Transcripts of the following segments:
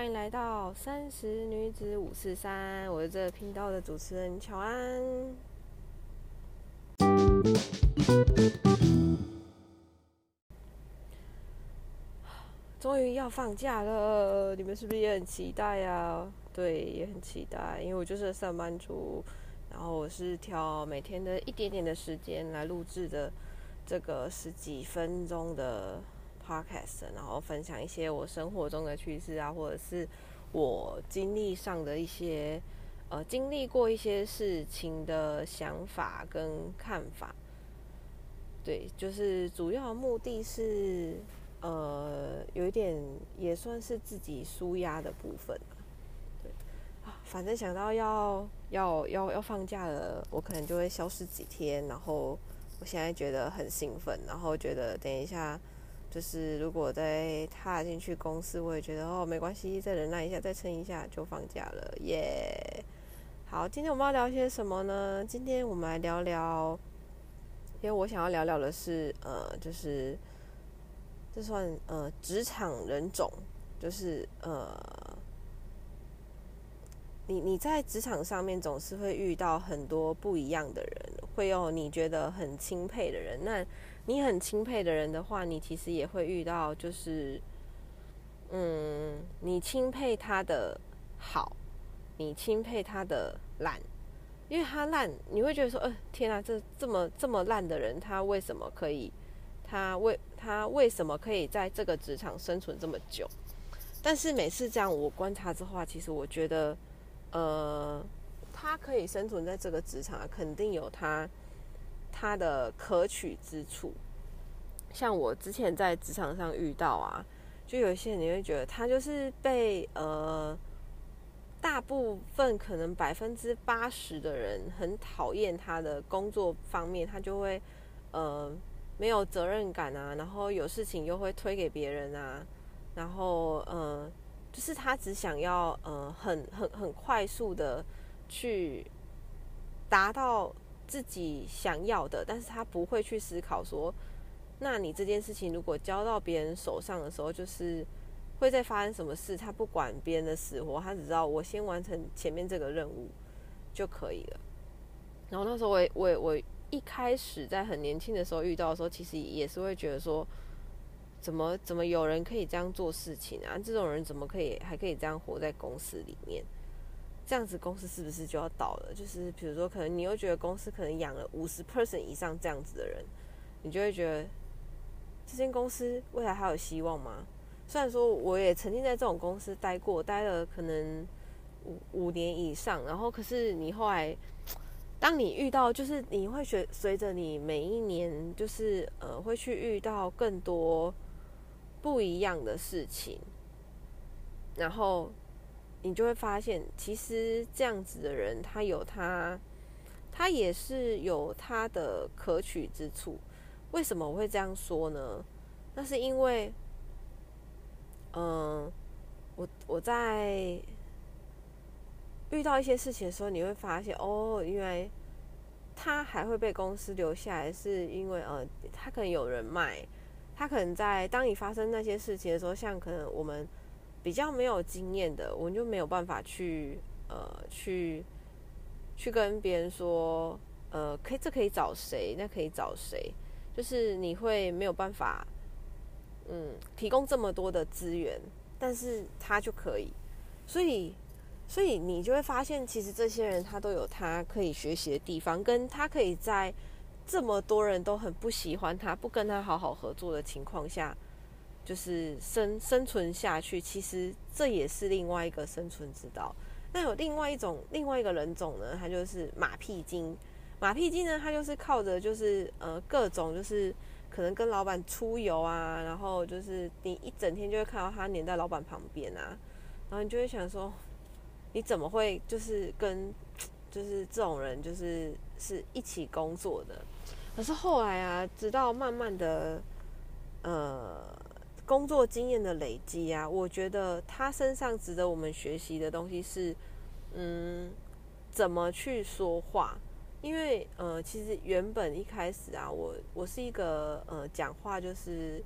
欢迎来到三十女子五四三，我是这个频道的主持人乔安。终于要放假了，你们是不是也很期待呀？对，也很期待，因为我就是上班族，然后我是挑每天的一点点的时间来录制的这个十几分钟的。podcast，然后分享一些我生活中的趣事啊，或者是我经历上的一些呃经历过一些事情的想法跟看法。对，就是主要目的是呃有一点也算是自己舒压的部分。对啊，反正想到要要要要放假了，我可能就会消失几天。然后我现在觉得很兴奋，然后觉得等一下。就是如果再踏进去公司，我也觉得哦没关系，再忍耐一下，再撑一下就放假了耶。好，今天我们要聊些什么呢？今天我们来聊聊，因为我想要聊聊的是呃，就是这算呃职场人种，就是呃，你你在职场上面总是会遇到很多不一样的人，会有你觉得很钦佩的人，那。你很钦佩的人的话，你其实也会遇到，就是，嗯，你钦佩他的好，你钦佩他的烂，因为他烂，你会觉得说，呃，天啊，这这么这么烂的人，他为什么可以？他为他为什么可以在这个职场生存这么久？但是每次这样我观察之后，其实我觉得，呃，他可以生存在这个职场，肯定有他。他的可取之处，像我之前在职场上遇到啊，就有一些人你会觉得他就是被呃大部分可能百分之八十的人很讨厌他的工作方面，他就会呃没有责任感啊，然后有事情又会推给别人啊，然后呃就是他只想要呃很很很快速的去达到。自己想要的，但是他不会去思考说，那你这件事情如果交到别人手上的时候，就是会在发生什么事？他不管别人的死活，他只知道我先完成前面这个任务就可以了。然后那时候我我我一开始在很年轻的时候遇到的时候，其实也是会觉得说，怎么怎么有人可以这样做事情啊？这种人怎么可以还可以这样活在公司里面？这样子公司是不是就要倒了？就是比如说，可能你又觉得公司可能养了五十 person 以上这样子的人，你就会觉得这间公司未来还有希望吗？虽然说我也曾经在这种公司待过，待了可能五五年以上，然后可是你后来，当你遇到，就是你会随随着你每一年，就是呃，会去遇到更多不一样的事情，然后。你就会发现，其实这样子的人，他有他，他也是有他的可取之处。为什么我会这样说呢？那是因为，嗯，我我在遇到一些事情的时候，你会发现，哦，因为他还会被公司留下来，是因为呃，他可能有人脉，他可能在当你发生那些事情的时候，像可能我们。比较没有经验的，我就没有办法去呃去去跟别人说呃，可以这可以找谁，那可以找谁，就是你会没有办法嗯提供这么多的资源，但是他就可以，所以所以你就会发现，其实这些人他都有他可以学习的地方，跟他可以在这么多人都很不喜欢他、不跟他好好合作的情况下。就是生生存下去，其实这也是另外一个生存之道。那有另外一种另外一个人种呢，他就是马屁精。马屁精呢，他就是靠着就是呃各种就是可能跟老板出游啊，然后就是你一整天就会看到他黏在老板旁边啊，然后你就会想说，你怎么会就是跟就是这种人就是是一起工作的？可是后来啊，直到慢慢的呃。工作经验的累积啊，我觉得他身上值得我们学习的东西是，嗯，怎么去说话。因为呃，其实原本一开始啊，我我是一个呃，讲话就是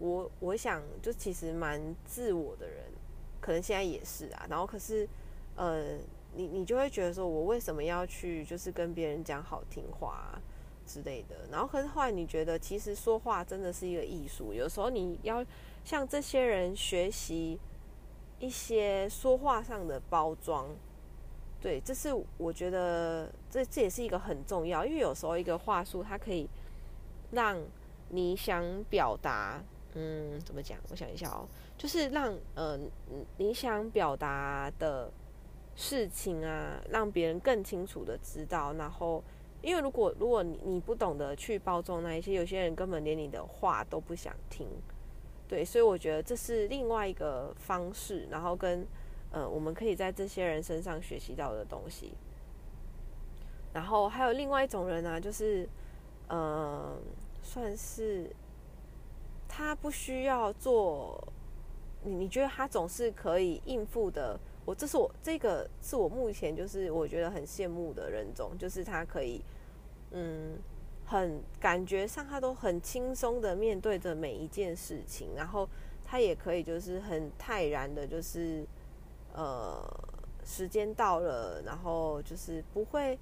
我我想就其实蛮自我的人，可能现在也是啊。然后可是，呃，你你就会觉得说，我为什么要去就是跟别人讲好听话之类的？然后可是后来你觉得，其实说话真的是一个艺术。有时候你要向这些人学习一些说话上的包装。对，这是我觉得这这也是一个很重要，因为有时候一个话术它可以让你想表达，嗯，怎么讲？我想一下哦，就是让呃你想表达的事情啊，让别人更清楚的知道。然后，因为如果如果你你不懂得去包装那一些，有些人根本连你的话都不想听。对，所以我觉得这是另外一个方式，然后跟。呃，我们可以在这些人身上学习到的东西。然后还有另外一种人呢，就是，呃，算是他不需要做，你你觉得他总是可以应付的。我这是我这个是我目前就是我觉得很羡慕的人种，就是他可以，嗯，很感觉上他都很轻松的面对着每一件事情，然后他也可以就是很泰然的，就是。呃，时间到了，然后就是不会，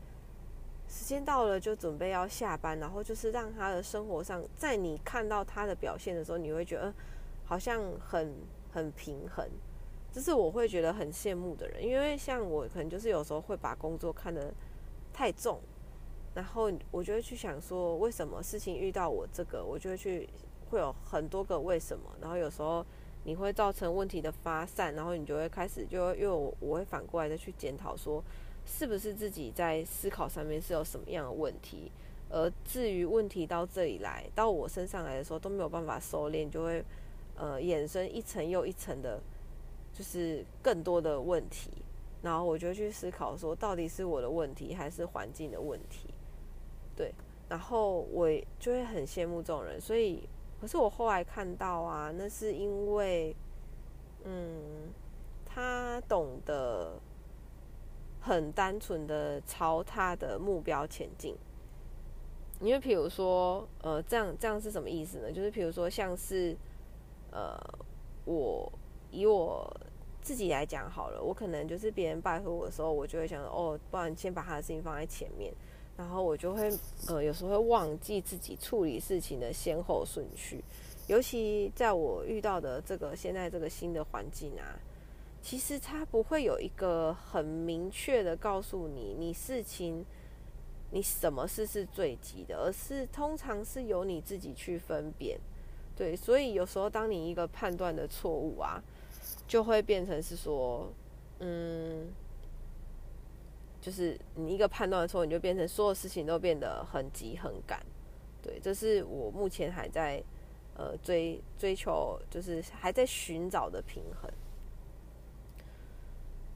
时间到了就准备要下班，然后就是让他的生活上，在你看到他的表现的时候，你会觉得好像很很平衡，这是我会觉得很羡慕的人，因为像我可能就是有时候会把工作看得太重，然后我就会去想说，为什么事情遇到我这个，我就会去会有很多个为什么，然后有时候。你会造成问题的发散，然后你就会开始就因为我我会反过来再去检讨说，是不是自己在思考上面是有什么样的问题，而至于问题到这里来到我身上来的时候都没有办法收敛，就会呃衍生一层又一层的，就是更多的问题，然后我就去思考说，到底是我的问题还是环境的问题？对，然后我就会很羡慕这种人，所以。可是我后来看到啊，那是因为，嗯，他懂得很单纯的朝他的目标前进。因为比如说，呃，这样这样是什么意思呢？就是比如说，像是，呃，我以我自己来讲好了，我可能就是别人拜托我的时候，我就会想，哦，不然先把他的事情放在前面。然后我就会，呃，有时候会忘记自己处理事情的先后顺序，尤其在我遇到的这个现在这个新的环境啊，其实它不会有一个很明确的告诉你，你事情，你什么事是最急的，而是通常是由你自己去分辨，对，所以有时候当你一个判断的错误啊，就会变成是说，嗯。就是你一个判断错，你就变成所有事情都变得很急很赶，对，这是我目前还在呃追追求，就是还在寻找的平衡。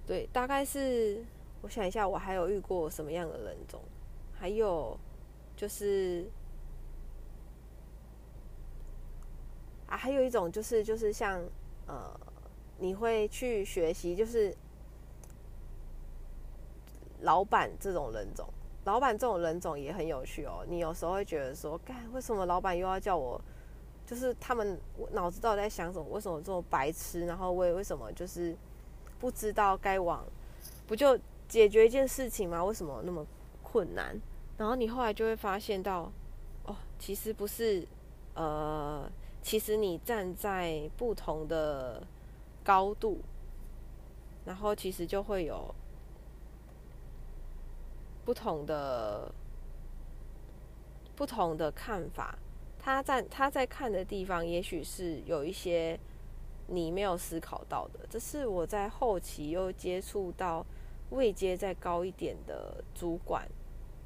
对，大概是我想一下，我还有遇过什么样的人种？还有就是啊，还有一种就是就是像呃，你会去学习，就是。老板这种人种，老板这种人种也很有趣哦。你有时候会觉得说，干为什么老板又要叫我？就是他们脑子到底在想什么？为什么这么白痴？然后为为什么就是不知道该往？不就解决一件事情吗？为什么那么困难？然后你后来就会发现到，哦，其实不是，呃，其实你站在不同的高度，然后其实就会有。不同的不同的看法，他在他在看的地方，也许是有一些你没有思考到的。这是我在后期又接触到位阶再高一点的主管，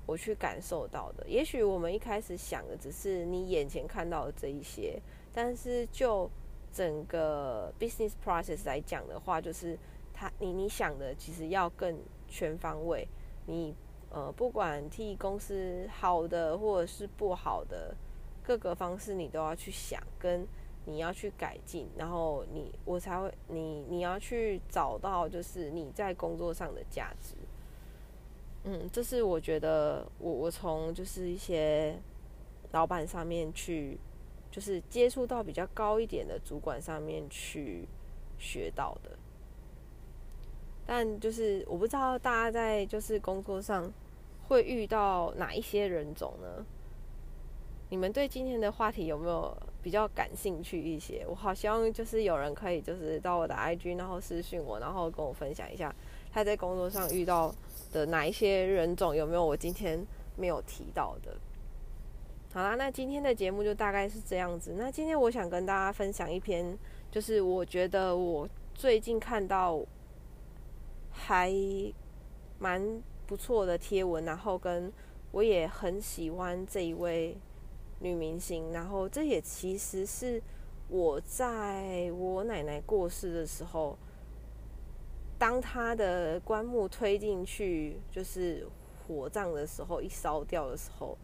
我去感受到的。也许我们一开始想的只是你眼前看到的这一些，但是就整个 business process 来讲的话，就是他你你想的其实要更全方位，你。呃，不管替公司好的或者是不好的各个方式，你都要去想，跟你要去改进，然后你我才会你你要去找到就是你在工作上的价值。嗯，这是我觉得我我从就是一些老板上面去，就是接触到比较高一点的主管上面去学到的。但就是我不知道大家在就是工作上会遇到哪一些人种呢？你们对今天的话题有没有比较感兴趣一些？我好希望就是有人可以就是到我的 IG，然后私讯我，然后跟我分享一下他在工作上遇到的哪一些人种有没有我今天没有提到的。好啦，那今天的节目就大概是这样子。那今天我想跟大家分享一篇，就是我觉得我最近看到还蛮不错的贴文，然后跟我也很喜欢这一位女明星，然后这也其实是我在我奶奶过世的时候，当她的棺木推进去就是火葬的时候，一烧掉的时候。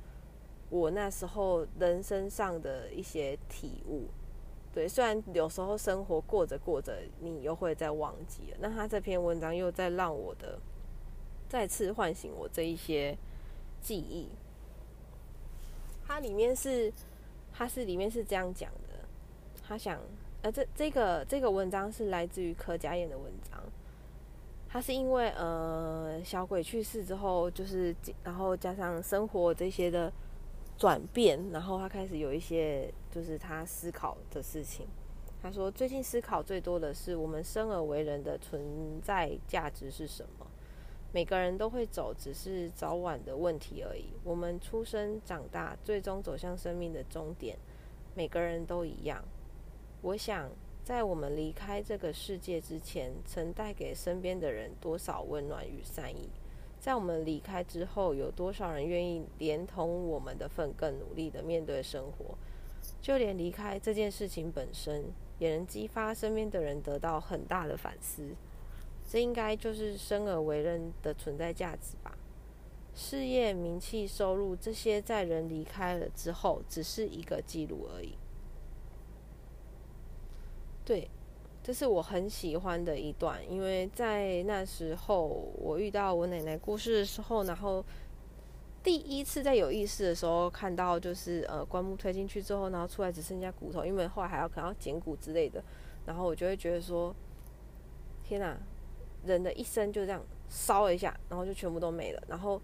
我那时候人生上的一些体悟，对，虽然有时候生活过着过着，你又会再忘记了。那他这篇文章又在让我的再次唤醒我这一些记忆。它里面是，它是里面是这样讲的，他想，呃，这这个这个文章是来自于柯佳燕的文章。他是因为呃小鬼去世之后，就是然后加上生活这些的。转变，然后他开始有一些就是他思考的事情。他说，最近思考最多的是我们生而为人的存在价值是什么？每个人都会走，只是早晚的问题而已。我们出生、长大，最终走向生命的终点，每个人都一样。我想，在我们离开这个世界之前，曾带给身边的人多少温暖与善意？在我们离开之后，有多少人愿意连同我们的份更努力的面对生活？就连离开这件事情本身，也能激发身边的人得到很大的反思。这应该就是生而为人的存在价值吧？事业、名气、收入这些，在人离开了之后，只是一个记录而已。对。这是我很喜欢的一段，因为在那时候我遇到我奶奶过世的时候，然后第一次在有意识的时候看到，就是呃棺木推进去之后，然后出来只剩下骨头，因为后来还要可能要捡骨之类的，然后我就会觉得说，天哪，人的一生就这样烧一下，然后就全部都没了。然后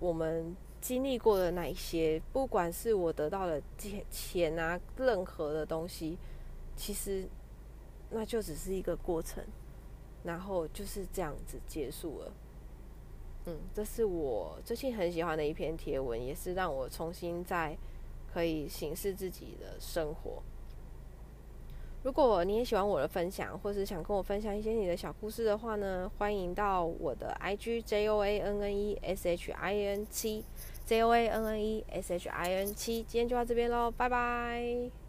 我们经历过的那一些，不管是我得到的钱钱啊，任何的东西，其实。那就只是一个过程，然后就是这样子结束了。嗯，这是我最近很喜欢的一篇贴文，也是让我重新在可以形式自己的生活。如果你也喜欢我的分享，或是想跟我分享一些你的小故事的话呢，欢迎到我的 IG J O A N N E S H I N 七 J O A N N E S H I N 七。今天就到这边喽，拜拜。